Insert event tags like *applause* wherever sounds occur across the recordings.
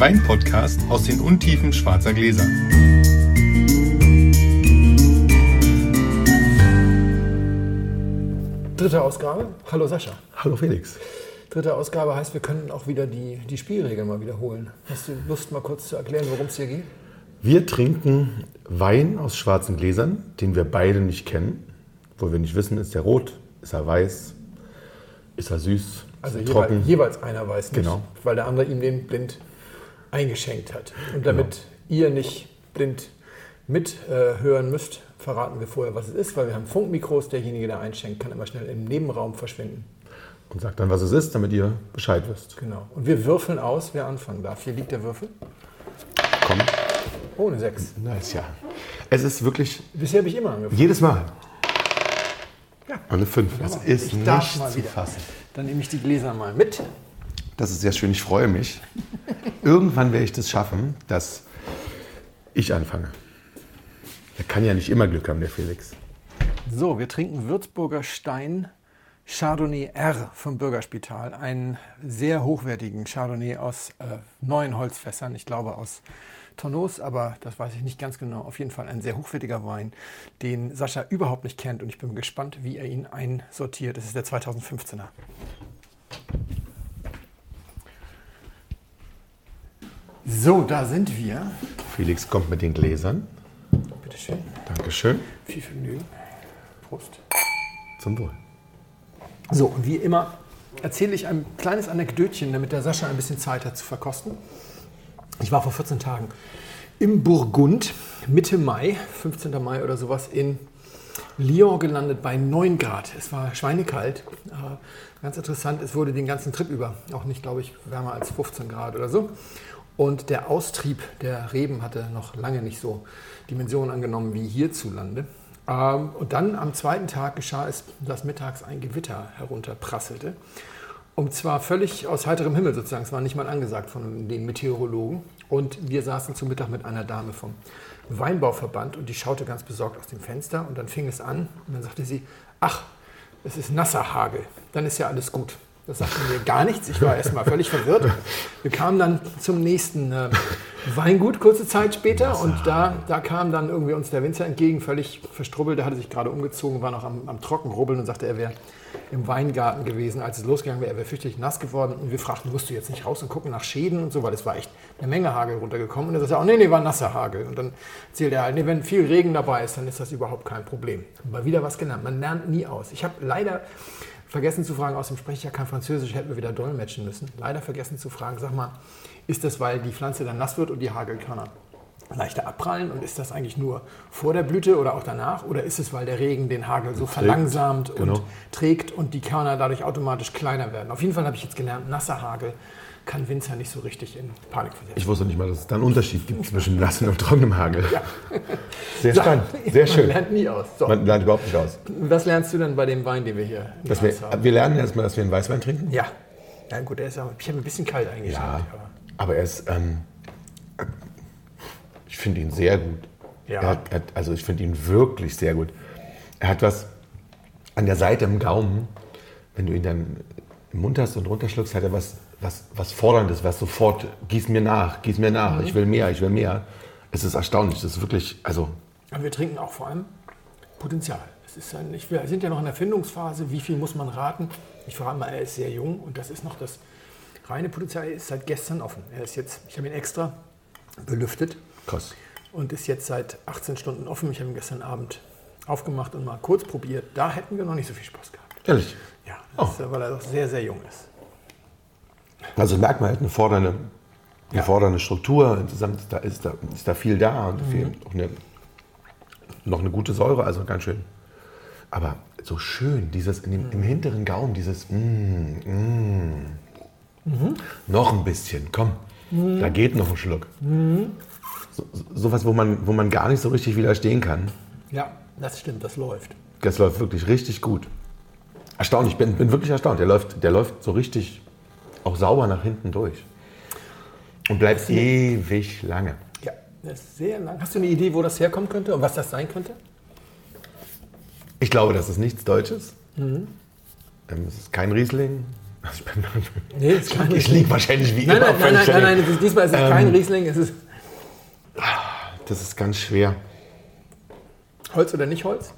der Wein-Podcast aus den Untiefen schwarzer Gläser. Dritte Ausgabe. Hallo Sascha. Hallo Felix. Dritte Ausgabe heißt, wir können auch wieder die, die Spielregeln mal wiederholen. Hast du Lust, mal kurz zu erklären, worum es hier geht? Wir trinken Wein aus schwarzen Gläsern, den wir beide nicht kennen. Wo wir nicht wissen, ist er rot, ist er weiß, ist er süß, Also jeweils, trocken. jeweils einer weiß nicht, Genau. weil der andere ihm den blind eingeschenkt hat. Und damit ihr nicht blind mithören müsst, verraten wir vorher, was es ist, weil wir haben Funkmikros. Derjenige, der einschenkt, kann immer schnell im Nebenraum verschwinden. Und sagt dann, was es ist, damit ihr Bescheid wisst. Genau. Und wir würfeln aus, wer anfangen darf. Hier liegt der Würfel. Komm. Ohne sechs. Nice, ja. Es ist wirklich Bisher habe ich immer angefangen. jedes Mal Ja. eine 5. Das ist Ich nicht zu fassen. Dann nehme ich die Gläser mal mit. Das ist sehr schön, ich freue mich. *laughs* Irgendwann werde ich das schaffen, dass ich anfange. Er kann ja nicht immer Glück haben, der Felix. So, wir trinken Würzburger Stein Chardonnay R vom Bürgerspital. Einen sehr hochwertigen Chardonnay aus äh, neuen Holzfässern. Ich glaube aus Tonneaus, aber das weiß ich nicht ganz genau. Auf jeden Fall ein sehr hochwertiger Wein, den Sascha überhaupt nicht kennt. Und ich bin gespannt, wie er ihn einsortiert. Das ist der 2015er. So, da sind wir. Felix kommt mit den Gläsern. Bitte schön. Dankeschön. Viel Vergnügen. Prost. Zum Wohl. So, und wie immer erzähle ich ein kleines Anekdötchen, damit der Sascha ein bisschen Zeit hat zu verkosten. Ich war vor 14 Tagen im Burgund, Mitte Mai, 15. Mai oder sowas, in Lyon gelandet bei 9 Grad. Es war schweinekalt. Aber ganz interessant, es wurde den ganzen Trip über, auch nicht, glaube ich, wärmer als 15 Grad oder so. Und der Austrieb der Reben hatte noch lange nicht so Dimensionen angenommen wie hierzulande. Ähm, Und dann am zweiten Tag geschah es, dass mittags ein Gewitter herunterprasselte. Und zwar völlig aus heiterem Himmel sozusagen. Es war nicht mal angesagt von den Meteorologen. Und wir saßen zu Mittag mit einer Dame vom Weinbauverband und die schaute ganz besorgt aus dem Fenster. Und dann fing es an und dann sagte sie, ach, es ist nasser Hagel. Dann ist ja alles gut. Das sagte mir gar nichts. Ich war erstmal völlig verwirrt. Wir kamen dann zum nächsten äh, Weingut kurze Zeit später und da, da kam dann irgendwie uns der Winzer entgegen, völlig verstrubbelt. Der hatte sich gerade umgezogen, war noch am, am Trockenrubbeln und sagte, er wäre im Weingarten gewesen, als es losgegangen wäre. Er wäre fürchterlich nass geworden und wir fragten, musst du jetzt nicht raus und gucken nach Schäden und so, weil es war echt eine Menge Hagel runtergekommen. Und er sagte, oh nee, nee, war nasser Hagel. Und dann erzählte er halt, nee, wenn viel Regen dabei ist, dann ist das überhaupt kein Problem. Mal wieder was gelernt. Man lernt nie aus. Ich habe leider vergessen zu fragen, außerdem spreche ich ja kein Französisch, hätten wir wieder dolmetschen müssen. Leider vergessen zu fragen, sag mal, ist das, weil die Pflanze dann nass wird und die Hagelkörner leichter abprallen? Und ist das eigentlich nur vor der Blüte oder auch danach? Oder ist es, weil der Regen den Hagel so verlangsamt genau. und trägt und die Körner dadurch automatisch kleiner werden? Auf jeden Fall habe ich jetzt gelernt, nasser Hagel kann Winzer nicht so richtig in Panik versetzen. Ich wusste nicht mal, dass es da einen Unterschied gibt zwischen nassem und trockenem Hagel. Ja. Sehr So, spannend, sehr *laughs* Man schön. lernt nie aus. So, Man lernt überhaupt nicht aus. was lernst du denn bei dem Wein, den wir hier Dass wir, haben? wir lernen erstmal, dass wir einen Weißwein trinken. Ja. Ja gut, der ist auch, ich habe ein bisschen kalt eingeschenkt. Ja, aber- aber er ist, ähm, ich finde ihn sehr gut. Ja. Er hat, er also ich finde ihn wirklich sehr gut. Er hat was an der Seite im Gaumen, wenn du ihn dann im Mund hast und runterschluckst, hat er was, was, was Forderndes, was sofort, gieß mir nach, gieß mir nach, ich will mehr, ich will mehr. Es ist erstaunlich, das ist wirklich, also Aber wir trinken auch vor allem Potenzial. Es ist ein, ich, wir sind ja noch in der Findungsphase. Wie viel muss man raten? Ich verrate mal, er ist sehr jung und das ist noch das reine Potenzial. Er ist seit gestern offen. Er ist jetzt, ich habe ihn extra belüftet krass. und ist jetzt seit 18 Stunden offen. Ich habe ihn gestern Abend aufgemacht und mal kurz probiert. Da hätten wir noch nicht so viel Spaß gehabt. Ehrlich. Ja, das ist, weil er doch sehr, sehr jung ist. Also merkt man halt eine fordernde, eine Ja. fordernde Struktur. Insgesamt ist da, ist, da, ist da viel da und Mhm. viel, auch eine, noch eine gute Säure, also ganz schön. Aber so schön, dieses dem, Mhm. im hinteren Gaumen, dieses mm, mm. Noch ein bisschen, komm, Mhm. da geht noch ein Schluck. So, so, sowas, wo man, wo man gar nicht so richtig widerstehen kann. Ja, das stimmt, das läuft. Das läuft wirklich richtig gut. Erstaunlich, ich bin, bin wirklich erstaunt. Der läuft, der läuft so richtig auch sauber nach hinten durch. Und bleibt ewig lange. Ja, das ist sehr lang. Hast du eine Idee, wo das herkommen könnte und was das sein könnte? Ich glaube, das ist nichts Deutsches. Mhm. Ähm, Es ist kein Riesling, *laughs* Ich, bin, Nee, kein ich liege wahrscheinlich wie Nein, immer nein, nein, nein, nein, nein, diesmal ist es kein Riesling, es ist Das ist ganz schwer. Holz oder nicht Holz?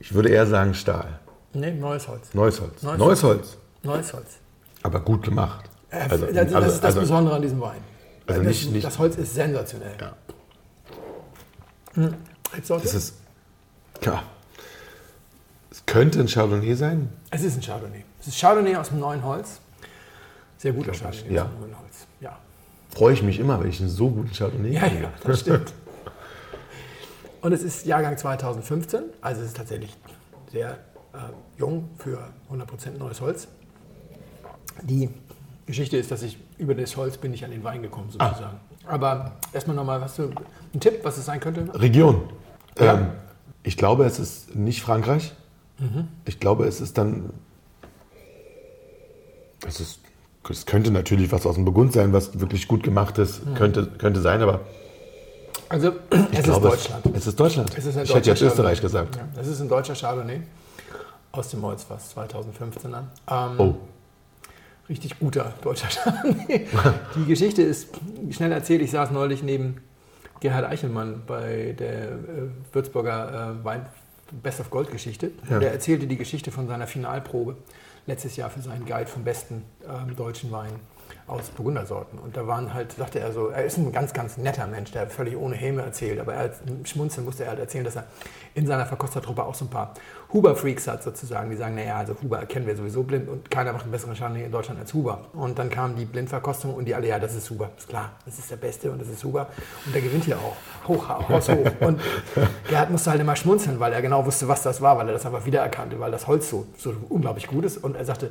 Ich würde eher sagen Stahl. Nee, neues Holz. Neues Holz. Neues Neues Holz. Neues Holz. Aber gut gemacht. Also, das, das ist das Besondere an diesem Wein. also das, nicht- nicht- das Holz ist sensationell. Ja. Rebsorte? Das ist. Ja. Es könnte ein Chardonnay sein. es ist ein Chardonnay. Es ist Chardonnay aus dem neuen Holz. Sehr guter Chardonnay ja. aus dem neuen Holz. Ja. Freue ich mich immer, wenn ich einen so guten Chardonnay Ja, kriege. ja, das stimmt. *laughs* Und es ist Jahrgang 2015, also es ist tatsächlich sehr äh, jung für 100% neues Holz. Die Geschichte ist, dass ich über das Holz bin ich an den Wein gekommen sozusagen. Aber erstmal nochmal, hast du einen Tipp, was es sein könnte? Region. Ja. Ähm, ich glaube, es ist nicht Frankreich. Ich glaube, es ist dann. Es, ist, es könnte natürlich was aus dem Burgund sein, was wirklich gut gemacht ist. Könnte, könnte sein, aber Also es glaube, ist Deutschland. Es ist Deutschland. Es ist ich hätte jetzt Österreich gesagt. Ja, das ist ein deutscher Chardonnay aus dem Holzfass 2015er. Ähm, Oh. Richtig guter deutscher Chardonnay. *laughs* Die Geschichte ist schnell erzählt. Ich saß neulich neben Gerhard Eichelmann bei der äh, Würzburger äh, Wein Best of Gold Geschichte. Ja. Der erzählte die Geschichte von seiner Finalprobe letztes Jahr für seinen Guide vom besten ähm, deutschen Wein aus Burgundersorten. Und da waren halt, sagte er so, er ist ein ganz, ganz netter Mensch, der völlig ohne Häme erzählt, aber er schmunzeln musste er halt erzählen, dass er in seiner Verkostertruppe auch so ein paar Huber-Freaks hat sozusagen, die sagen, naja, also Huber kennen wir sowieso blind und keiner macht einen besseren Chardonnay in Deutschland als Huber. Und dann kam die Blindverkostung und die alle, ja, das ist Huber, ist klar, das ist der Beste und das ist Huber. Und der gewinnt hier auch, hoch, haushoch. Und Gerhard musste halt immer schmunzeln, weil er genau wusste, was das war, weil er das einfach wiedererkannte, weil das Holz so, so unglaublich gut ist. Und er sagte,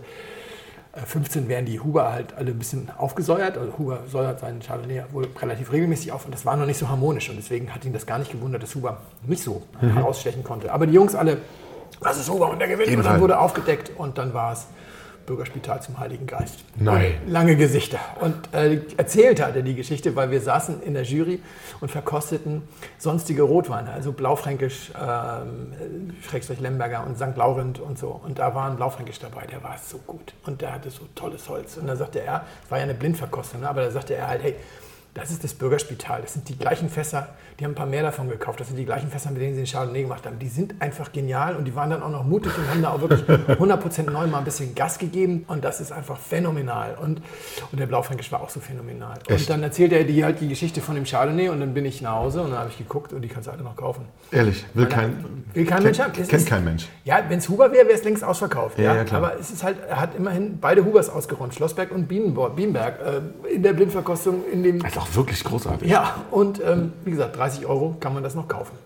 15 werden die Huber halt alle ein bisschen aufgesäuert. Also Huber säuert seinen Chardonnay wohl relativ regelmäßig auf und das war noch nicht so harmonisch. Und deswegen hat ihn das gar nicht gewundert, dass Huber nicht so herausstechen konnte. Aber die Jungs alle, was ist Huber und der gewinnt. Und dann wurde aufgedeckt und dann war es Bürgerspital zum Heiligen Geist. Nein. Und lange Gesichter. Und äh, erzählt hat er die Geschichte, weil wir saßen in der Jury und verkosteten sonstige Rotweine, also Blaufränkisch, ähm, Schrägstrich Lemberger und St. Laurent und so. Und da war ein Blaufränkisch dabei, der war so gut. Und der hatte so tolles Holz. Und da sagte er, es war ja eine Blindverkostung, ne? aber da sagte er halt, hey, das ist das Bürgerspital. Das sind die gleichen Fässer, die haben ein paar mehr davon gekauft. Das sind die gleichen Fässer, mit denen sie den Chardonnay gemacht haben. Die sind einfach genial und die waren dann auch noch mutig und haben da auch wirklich *laughs* 100% neu mal ein bisschen Gas gegeben. Und das ist einfach phänomenal. Und, und der Blaufränkisch war auch so phänomenal. Echt? Und dann erzählt er die, halt die Geschichte von dem Chardonnay und dann bin ich nach Hause und dann habe ich geguckt und die kannst du alle noch kaufen. Ehrlich, will kein, will kein kennt, Mensch haben. Es Kennt ist- kein Mensch. Ja, wenn es Huber wäre, wäre es längst ausverkauft. Ja, Ja, ja. Aber es ist halt, er hat immerhin beide Hubers ausgeräumt, Schlossberg und Bienenberg, äh, in der Blindverkostung, in dem Das auch wirklich großartig. ja, und ähm, wie gesagt, 30 Euro kann man das noch kaufen.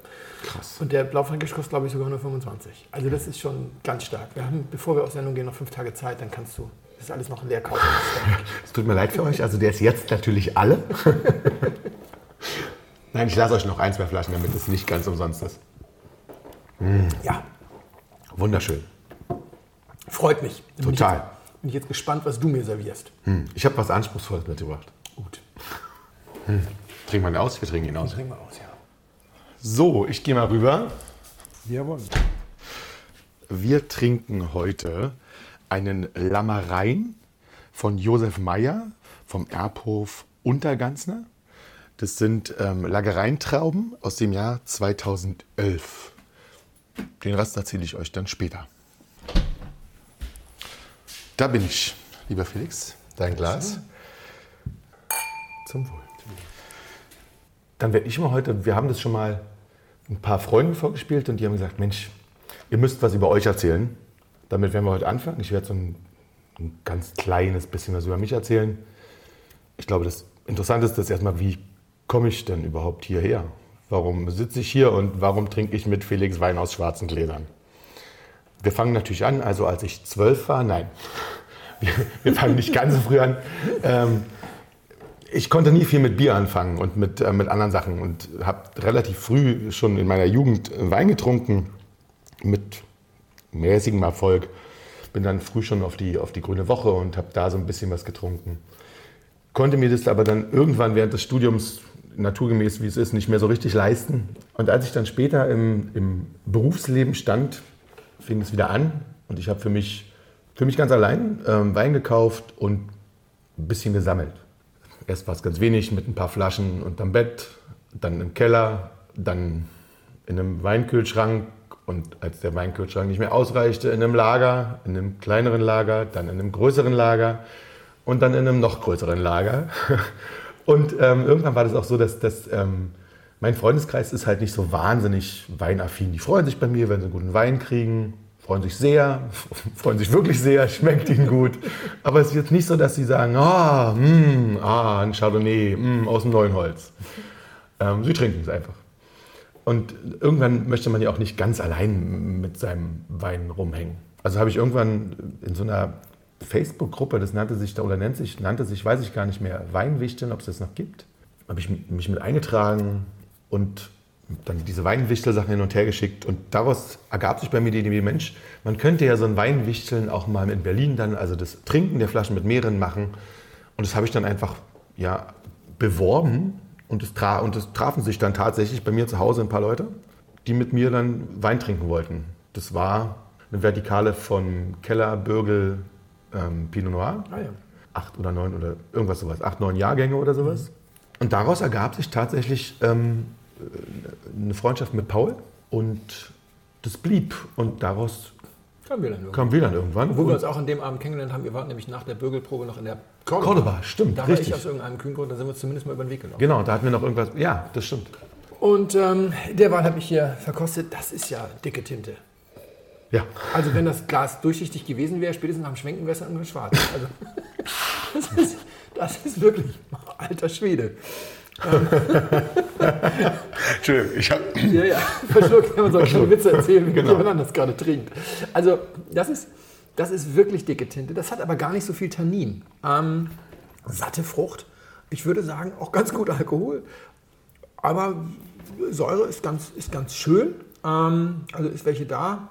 Krass. Und der Blaufränkisch kostet, glaube ich, sogar nur 25. Also das ist schon ganz stark. Wir haben, bevor wir auf Sendung gehen, noch fünf Tage Zeit, dann kannst du das alles noch leer kaufen. *laughs* Es tut mir leid für euch, also der ist jetzt natürlich alle. *laughs* Nein, ich lasse euch noch ein, zwei Flaschen, damit es nicht ganz umsonst ist. ja, Wunderschön. freut mich. Dann bin ich Total. jetzt- Bin ich jetzt gespannt, was du mir servierst. Hm. Ich habe was Anspruchsvolles mitgebracht. Gut, Trinken wir ihn aus? Wir trinken ihn aus. trinken wir aus, ja. So, ich gehe mal rüber. Jawohl. Wir trinken heute einen Lammerein von Josef Meyer vom Erbhof Unterganzner. Das sind ähm, Lagereintrauben aus dem Jahr 2011. Den Rest erzähle ich euch dann später. Da bin ich, lieber Felix. Dein Glas. Zum Wohl. Dann werde ich mal heute, wir haben das schon mal ein paar Freunden vorgespielt und die haben gesagt, Mensch, ihr müsst was über euch erzählen. Damit werden wir heute anfangen. Ich werde so ein, ein ganz kleines bisschen was über mich erzählen. Ich glaube, das Interessante ist erstmal, wie komme ich denn überhaupt hierher? Warum sitze ich hier und warum trinke ich mit Felix Wein aus schwarzen Gläsern? Wir fangen natürlich an, also als ich zwölf war, nein, wir, wir fangen nicht ganz so früh an. Ähm, ich konnte nie viel mit Bier anfangen und mit, äh, mit anderen Sachen und habe relativ früh schon in meiner Jugend Wein getrunken mit mäßigem Erfolg. Bin dann früh schon auf die, auf die Grüne Woche und habe da so ein bisschen was getrunken. Konnte mir das aber dann irgendwann während des Studiums, naturgemäß wie es ist, nicht mehr so richtig leisten. Und als ich dann später im, im Berufsleben stand, fing es wieder an und ich habe für mich Für mich ganz allein ähm, Wein gekauft und ein bisschen gesammelt. Erst war es ganz wenig mit ein paar Flaschen unterm Bett, dann im Keller, dann in einem Weinkühlschrank und als der Weinkühlschrank nicht mehr ausreichte, in einem Lager, in einem kleineren Lager, dann in einem größeren Lager und dann in einem noch größeren Lager. *laughs* Und ähm, irgendwann war das auch so, dass, dass ähm, mein Freundeskreis ist halt nicht so wahnsinnig weinaffin. Die freuen sich bei mir, wenn sie einen guten Wein kriegen, freuen sich sehr, *laughs* freuen sich wirklich sehr, schmeckt ihnen gut. Aber es ist jetzt nicht so, dass sie sagen, ah, mm, ah ein Chardonnay mm, aus dem neuen Holz. Ähm, sie trinken es einfach. Und irgendwann möchte man ja auch nicht ganz allein mit seinem Wein rumhängen. Also habe ich irgendwann in so einer Facebook-Gruppe, das nannte sich, oder nennt sich, nannte sich, weiß ich gar nicht mehr, Weinwichteln, ob es das noch gibt. Habe ich mich mit eingetragen und dann diese Weinwichtel-Sachen hin und her geschickt. Und daraus ergab sich bei mir die Idee, Mensch, man könnte ja so ein Weinwichteln auch mal in Berlin dann, also das Trinken der Flaschen mit mehreren machen. Und das habe ich dann einfach ja, beworben. Und es, tra und es trafen sich dann tatsächlich bei mir zu Hause ein paar Leute, die mit mir dann Wein trinken wollten. Das war eine Vertikale von Keller, Bürgel, ähm, Pinot Noir. Ah, ja. Acht oder neun oder irgendwas sowas. Acht, neun Jahrgänge oder sowas. Und daraus ergab sich tatsächlich ähm, eine Freundschaft mit Paul. Und das blieb. Und daraus Kamen wir dann irgendwann. kam wir dann irgendwann. Obwohl wir uns auch an dem Abend kennengelernt haben, wir waren nämlich nach der Bürgelprobe noch in der Cordoba. Cordoba, stimmt, Da war richtig. ich aus irgendeinem kühlen Grund, da sind wir uns zumindest mal über den Weg gelaufen. Genau, da hatten wir noch irgendwas. Ja, das stimmt. Und ähm, derweil habe ich hier verkostet, das ist ja dicke Tinte. Ja. Also wenn das Glas durchsichtig gewesen wäre, spätestens nach dem Schwenken wäre es dann irgendwann schwarz. Also, *laughs* das, ist, das ist wirklich alter Schwede. *laughs* *laughs* Entschuldigung, ich habe. Ja, ja, verschluckt, wenn man so keine Verschluckt. Witze erzählen, wie Genau. jemand das gerade trinkt. Also das ist, das ist wirklich dicke Tinte. Das hat aber gar nicht so viel Tannin. Ähm, satte Frucht. Ich würde sagen, auch ganz gut Alkohol. Aber Säure ist ganz, ist ganz schön. Ähm, also ist welche da.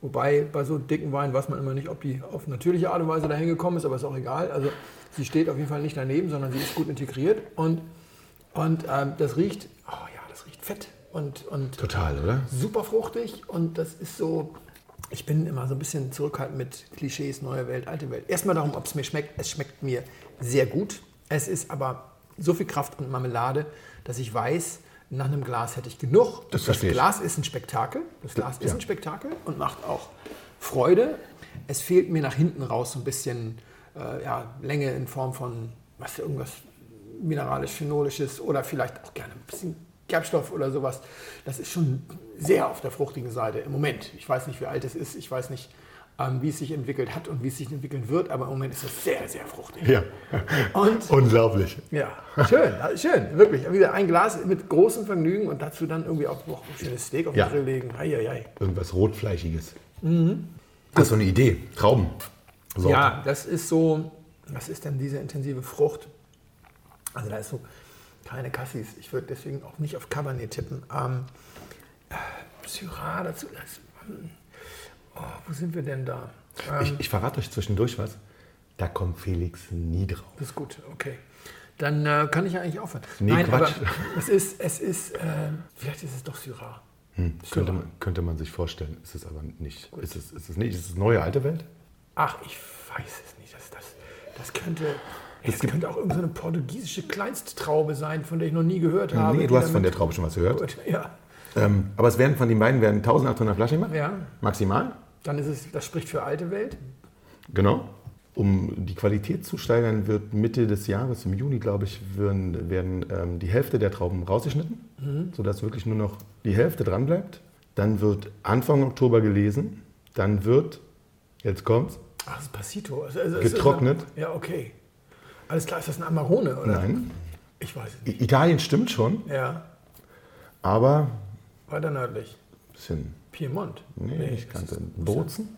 Wobei bei so dicken Weinen weiß man immer nicht, ob die auf natürliche Art und Weise dahin gekommen ist, aber ist auch egal. Also sie steht auf jeden Fall nicht daneben, sondern sie ist gut integriert. Und, und ähm, das riecht, oh ja, das riecht fett. Und, und Total, oder? super fruchtig und das ist so. Ich bin immer so ein bisschen zurückhaltend mit Klischees, neue Welt, alte Welt. Erstmal darum, ob es mir schmeckt. Es schmeckt mir sehr gut. Es ist aber so viel Kraft und Marmelade, dass ich weiß, nach einem Glas hätte ich genug. Das ich. Glas ist ein Spektakel. Das Glas ist Ja. ein Spektakel und macht auch Freude. Es fehlt mir nach hinten raus so ein bisschen äh, ja, Länge in Form von was irgendwas mineralisch-phenolisches oder vielleicht auch gerne ein bisschen Gerbstoff oder sowas. Das ist schon sehr auf der fruchtigen Seite im Moment. Ich weiß nicht, wie alt es ist. Ich weiß nicht, ähm, wie es sich entwickelt hat und wie es sich entwickeln wird, aber im Moment ist es sehr, sehr fruchtig. Ja. Und *laughs* Unglaublich. ja, schön, schön, wirklich. Wieder ein Glas mit großem Vergnügen und dazu dann irgendwie auch noch ein schönes Steak auf den Ja. Grill legen. Ei, ei, ei. Irgendwas Rotfleischiges. Das ist so eine Idee. Trauben. Ja, das ist so, was ist denn diese intensive Frucht? Also da ist so keine Cassis. Ich würde deswegen auch nicht auf Cabernet tippen. Ähm, äh, Syrah dazu. Das, hm, oh, wo sind wir denn da? Ähm, Ich, ich verrate euch zwischendurch was. Da kommt Felix nie drauf. Das ist gut, okay. Dann äh, kann ich ja eigentlich aufhören. Nee, Nein, Quatsch. *laughs* es ist, es ist, äh, vielleicht ist es doch Syrah. Könnte man, könnte man sich vorstellen. Ist es aber nicht. Ist es, ist es nicht? Ist es neue alte Welt? Ach, ich weiß es nicht. Das, das, das könnte, das gibt- könnte auch irgendeine portugiesische Kleinsttraube sein, von der ich noch nie gehört habe. nee, du hast von der Traube schon was gehört. Gut, ja. Ähm, aber es werden von den beiden werden 1800 Flaschen gemacht. ja, Maximal. dann ist es, das spricht für alte Welt. Genau. Um die Qualität zu steigern, wird Mitte des Jahres, im Juni, glaube ich, werden, werden ähm, die Hälfte der Trauben rausgeschnitten, sodass wirklich nur noch die Hälfte dran bleibt. Dann wird Anfang Oktober gelesen. Dann wird, jetzt kommt's, Ach, Passito. Also, also, Getrocknet. Ein, ja, okay. Alles klar, ist das ein Amarone, oder? nein. Ich weiß es nicht. Italien stimmt schon, Ja, aber weiter nördlich. ein bisschen, Piemont. nee, ich kannte Bozen.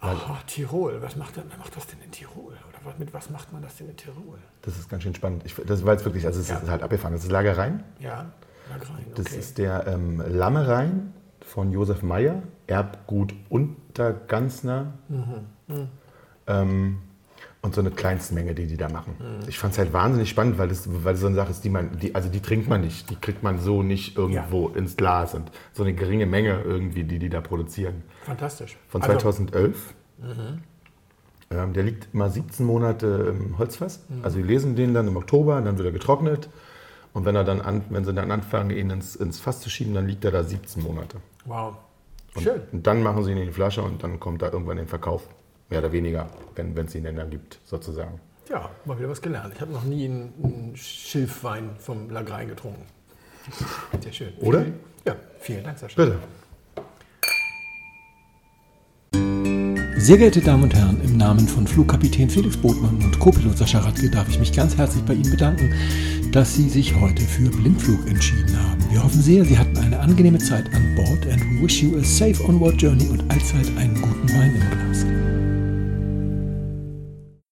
Ach, Tirol. Was macht, wer macht das denn in Tirol? Oder was, mit was macht man das denn in Tirol? Das ist ganz schön spannend. Ich, das war jetzt wirklich, also es ist halt abgefahren. Das ist Lagerein. Ja, Lagrein, okay. Das ist der ähm, Lammerein von Josef Meyer, Erbgut Unterganzner. Ähm, und so eine Kleinstmenge, die die da machen. Ich fand es halt wahnsinnig spannend, weil das, weil das so eine Sache ist, die man, die, also die trinkt man nicht, die kriegt man so nicht irgendwo ins Glas und so eine geringe Menge irgendwie, die die da produzieren. Fantastisch. Von Also, 2011. Ähm, der liegt immer 17 Monate im Holzfass. Also wir lesen den dann im Oktober, dann wird er getrocknet. Und wenn, er dann an, wenn sie dann anfangen, ihn ins, ins Fass zu schieben, dann liegt er da 17 Monate. Wow. Und, Schön. und dann machen sie ihn in die Flasche und dann kommt da irgendwann den Verkauf. Mehr oder weniger, wenn es ihn denn dann gibt, sozusagen. Ja, mal wieder was gelernt. Ich habe noch nie einen, einen Schilfwein vom Lagrein getrunken. Sehr schön. Oder? Vielen, ja, vielen Dank, Sascha. Bitte. Sehr geehrte Damen und Herren, im Namen von Flugkapitän Felix Botmann und Co-Pilot Sascha Radke darf ich mich ganz herzlich bei Ihnen bedanken, dass Sie sich heute für Blindflug entschieden haben. Wir hoffen sehr, Sie hatten eine angenehme Zeit an Bord and we wish you a safe onward journey und allzeit einen guten Wein im Glas.